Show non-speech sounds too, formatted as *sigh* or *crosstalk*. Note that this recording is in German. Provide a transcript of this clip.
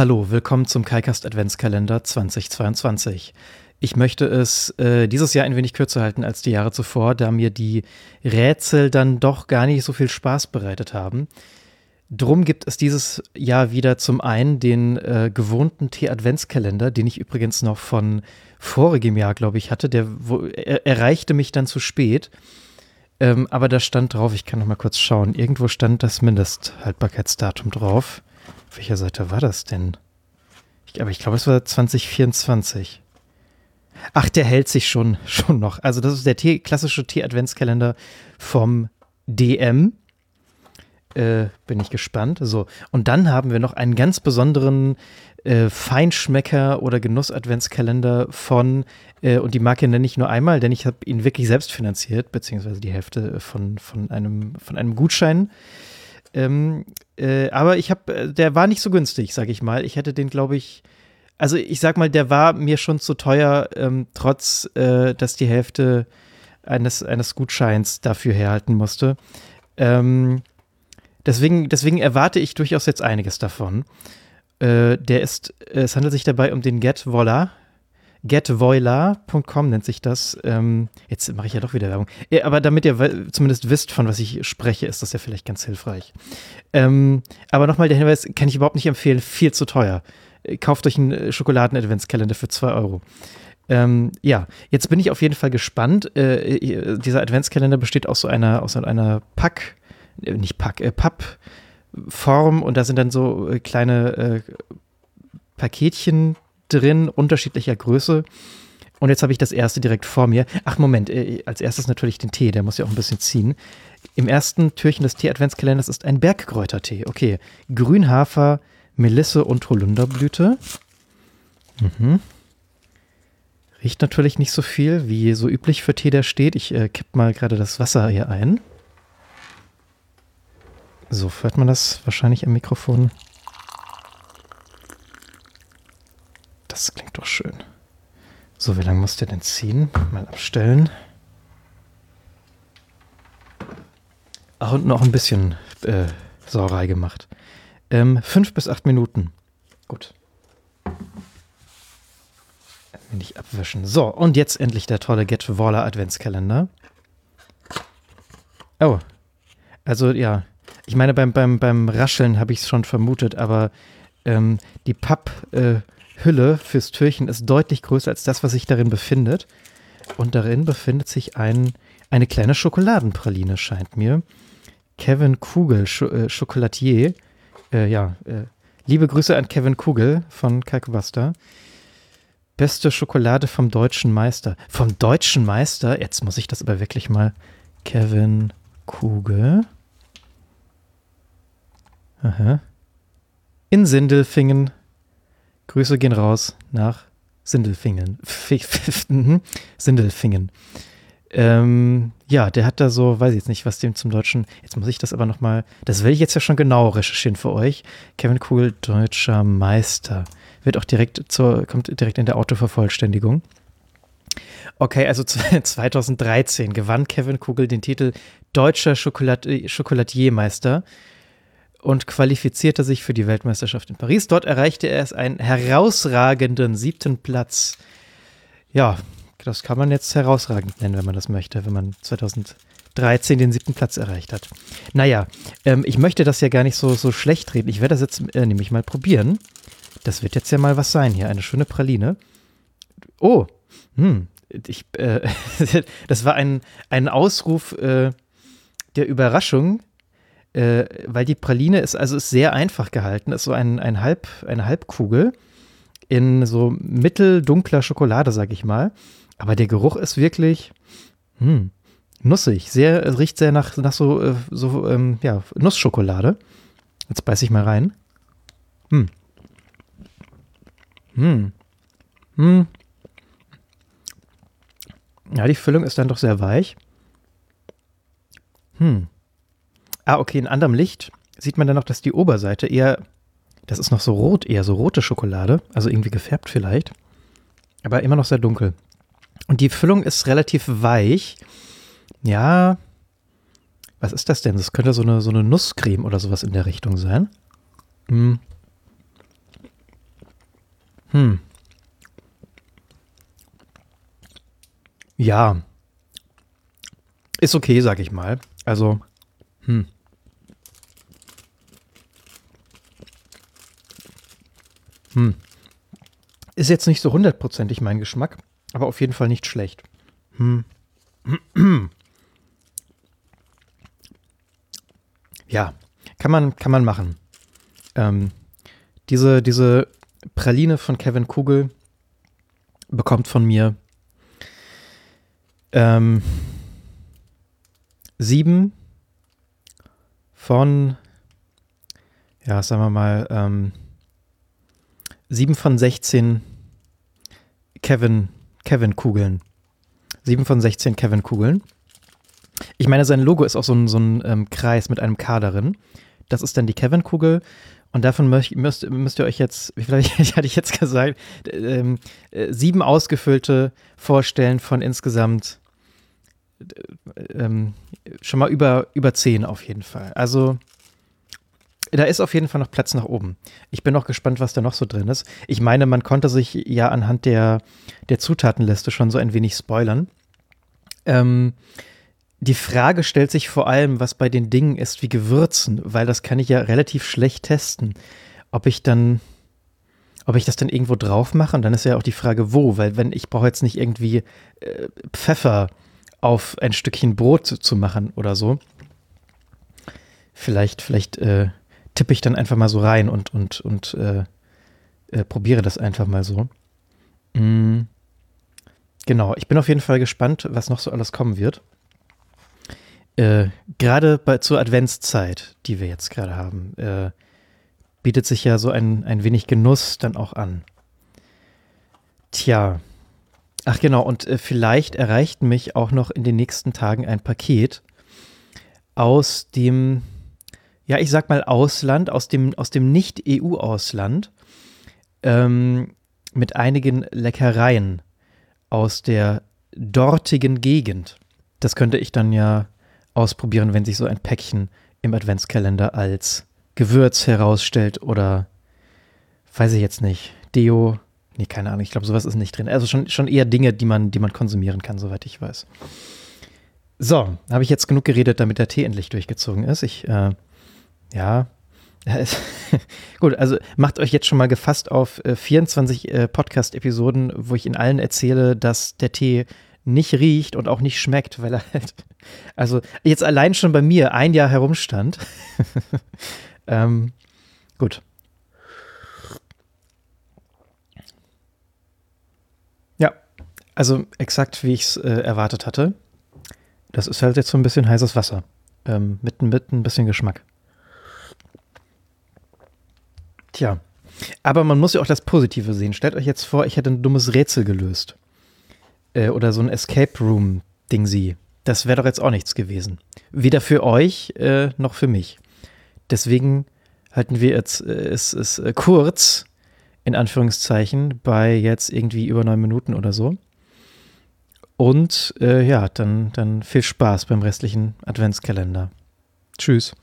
Hallo, willkommen zum KaiCast Adventskalender 2022. Ich möchte es äh, dieses Jahr ein wenig kürzer halten als die Jahre zuvor, da mir die Rätsel dann doch gar nicht so viel Spaß bereitet haben. Drum gibt es dieses Jahr wieder zum einen den äh, gewohnten Tee-Adventskalender, den ich übrigens noch von vorigem Jahr, glaube ich, hatte. Der wo, er, erreichte mich dann zu spät. Ähm, aber da stand drauf, ich kann noch mal kurz schauen, irgendwo stand das Mindesthaltbarkeitsdatum drauf. Auf welcher Seite war das denn? Ich, aber ich glaube, es war 2024. Ach, der hält sich schon, *laughs* schon noch. Also, das ist der Tee, klassische Tee-Adventskalender vom DM. Äh, bin ich gespannt. So, und dann haben wir noch einen ganz besonderen äh, Feinschmecker oder Genuss-Adventskalender von, äh, und die Marke nenne ich nur einmal, denn ich habe ihn wirklich selbst finanziert, beziehungsweise die Hälfte von, von, einem, von einem Gutschein. Ähm, äh, aber ich habe, äh, der war nicht so günstig, sag ich mal. Ich hätte den, glaube ich, also ich sag mal, der war mir schon zu teuer, ähm, trotz, äh, dass die Hälfte eines, eines Gutscheins dafür herhalten musste. Ähm, deswegen, deswegen erwarte ich durchaus jetzt einiges davon. Äh, der ist, es handelt sich dabei um den Get Voila getvoila.com nennt sich das. Ähm, jetzt mache ich ja doch wieder Werbung. Ja, aber damit ihr zumindest wisst, von was ich spreche, ist das ja vielleicht ganz hilfreich. Ähm, aber nochmal der Hinweis, kann ich überhaupt nicht empfehlen, viel zu teuer. Kauft euch einen Schokoladen-Adventskalender für 2 Euro. Ähm, ja, jetzt bin ich auf jeden Fall gespannt. Äh, dieser Adventskalender besteht aus so einer, aus einer Pack, äh, nicht Pack, äh, Pappform und da sind dann so äh, kleine äh, Paketchen drin, unterschiedlicher Größe. Und jetzt habe ich das erste direkt vor mir. Ach, Moment, äh, als erstes natürlich den Tee, der muss ja auch ein bisschen ziehen. Im ersten Türchen des Tee-Adventskalenders ist ein Bergkräutertee. Okay, Grünhafer, Melisse und Holunderblüte. Mhm. Riecht natürlich nicht so viel, wie so üblich für Tee, der steht. Ich äh, kipp mal gerade das Wasser hier ein. So, hört man das wahrscheinlich im Mikrofon? Das klingt doch schön. So, wie lange muss der denn ziehen? Mal abstellen. Ach, und noch ein bisschen äh, Sauerei gemacht. Ähm, fünf bis acht Minuten. Gut. Nicht abwischen. So, und jetzt endlich der tolle Get Waller Adventskalender. Oh. Also, ja. Ich meine, beim, beim, beim Rascheln habe ich es schon vermutet, aber ähm, die Papp. Äh, Hülle fürs Türchen ist deutlich größer als das, was sich darin befindet. Und darin befindet sich ein, eine kleine Schokoladenpraline, scheint mir. Kevin Kugel, Sch äh, Chocolatier. Äh, ja, äh, liebe Grüße an Kevin Kugel von Kalkbuster. Beste Schokolade vom deutschen Meister. Vom deutschen Meister? Jetzt muss ich das aber wirklich mal. Kevin Kugel. Aha. In Sindelfingen Grüße gehen raus nach Sindelfingen. Mhm. Sindelfingen. Ähm, ja, der hat da so, weiß ich jetzt nicht, was dem zum Deutschen. Jetzt muss ich das aber nochmal. Das will ich jetzt ja schon genau recherchieren für euch. Kevin Kugel, deutscher Meister. Wird auch direkt zur, kommt direkt in der Autovervollständigung. Okay, also *laughs* 2013 gewann Kevin Kugel den Titel Deutscher Schokolad Schokoladiermeister und qualifizierte sich für die Weltmeisterschaft in Paris. Dort erreichte er es einen herausragenden siebten Platz. Ja, das kann man jetzt herausragend nennen, wenn man das möchte, wenn man 2013 den siebten Platz erreicht hat. Naja, ähm, ich möchte das ja gar nicht so, so schlecht reden. Ich werde das jetzt äh, nämlich mal probieren. Das wird jetzt ja mal was sein hier. Eine schöne Praline. Oh, hm, ich, äh, *laughs* das war ein, ein Ausruf äh, der Überraschung äh, weil die Praline ist, also ist sehr einfach gehalten, ist so ein, ein Halb, eine Halbkugel in so mitteldunkler Schokolade, sag ich mal. Aber der Geruch ist wirklich hm, nussig. Sehr, riecht sehr nach, nach so, äh, so ähm, ja, Nussschokolade. Jetzt beiß ich mal rein. Hm. Hm. Hm. Ja, die Füllung ist dann doch sehr weich. Hm. Ah, okay, in anderem Licht sieht man dann noch, dass die Oberseite eher, das ist noch so rot, eher so rote Schokolade, also irgendwie gefärbt vielleicht, aber immer noch sehr dunkel. Und die Füllung ist relativ weich. Ja, was ist das denn? Das könnte so eine, so eine Nusscreme oder sowas in der Richtung sein. Hm. Hm. Ja. Ist okay, sag ich mal. Also, hm. Hm. Ist jetzt nicht so hundertprozentig mein Geschmack, aber auf jeden Fall nicht schlecht. Hm. Ja, kann man, kann man machen. Ähm, diese, diese Praline von Kevin Kugel bekommt von mir ähm, sieben von, ja, sagen wir mal, ähm, sieben von 16 Kevin, Kevin Kugeln. Sieben von 16 Kevin Kugeln. Ich meine, sein Logo ist auch so ein, so ein ähm, Kreis mit einem K darin. Das ist dann die Kevin-Kugel. Und davon müsst, müsst, müsst, ihr euch jetzt, *laughs* vielleicht hatte ich jetzt gesagt, ähm, äh, sieben ausgefüllte vorstellen von insgesamt äh, ähm, schon mal über, über zehn auf jeden Fall. Also da ist auf jeden Fall noch Platz nach oben. Ich bin auch gespannt, was da noch so drin ist. Ich meine, man konnte sich ja anhand der, der Zutatenliste schon so ein wenig spoilern. Ähm, die Frage stellt sich vor allem, was bei den Dingen ist wie Gewürzen, weil das kann ich ja relativ schlecht testen. Ob ich dann, ob ich das dann irgendwo drauf mache und dann ist ja auch die Frage, wo, weil wenn ich brauche jetzt nicht irgendwie äh, Pfeffer auf ein Stückchen Brot zu, zu, machen oder so. Vielleicht, vielleicht äh, tippe ich dann einfach mal so rein und, und, und äh, äh probiere das einfach mal so. Mm. Genau, ich bin auf jeden Fall gespannt, was noch so alles kommen wird. Äh, gerade zur Adventszeit, die wir jetzt gerade haben, äh, bietet sich ja so ein, ein wenig Genuss dann auch an. Tja. Ach genau, und äh, vielleicht erreicht mich auch noch in den nächsten Tagen ein Paket aus dem, ja, ich sag mal Ausland, aus dem, aus dem Nicht-EU-Ausland, ähm, mit einigen Leckereien aus der dortigen Gegend. Das könnte ich dann ja ausprobieren, wenn sich so ein Päckchen im Adventskalender als Gewürz herausstellt oder weiß ich jetzt nicht, Deo. Nee, keine Ahnung, ich glaube, sowas ist nicht drin. Also schon, schon eher Dinge, die man, die man konsumieren kann, soweit ich weiß. So, habe ich jetzt genug geredet, damit der Tee endlich durchgezogen ist. Ich, äh, ja, *laughs* Gut, also macht euch jetzt schon mal gefasst auf äh, 24 äh, Podcast-Episoden, wo ich in allen erzähle, dass der Tee nicht riecht und auch nicht schmeckt, weil er halt, *laughs* also jetzt allein schon bei mir ein Jahr herumstand. *laughs* ähm, gut. Ja, also exakt wie ich es äh, erwartet hatte. Das ist halt jetzt so ein bisschen heißes Wasser. Ähm, mit, mit ein bisschen Geschmack. Tja. Aber man muss ja auch das Positive sehen. Stellt euch jetzt vor, ich hätte ein dummes Rätsel gelöst äh, oder so ein Escape Room Ding sie. Das wäre doch jetzt auch nichts gewesen. Weder für euch äh, noch für mich. Deswegen halten wir jetzt äh, es, es äh, kurz, in Anführungszeichen, bei jetzt irgendwie über neun Minuten oder so. Und äh, ja, dann, dann viel Spaß beim restlichen Adventskalender. Tschüss.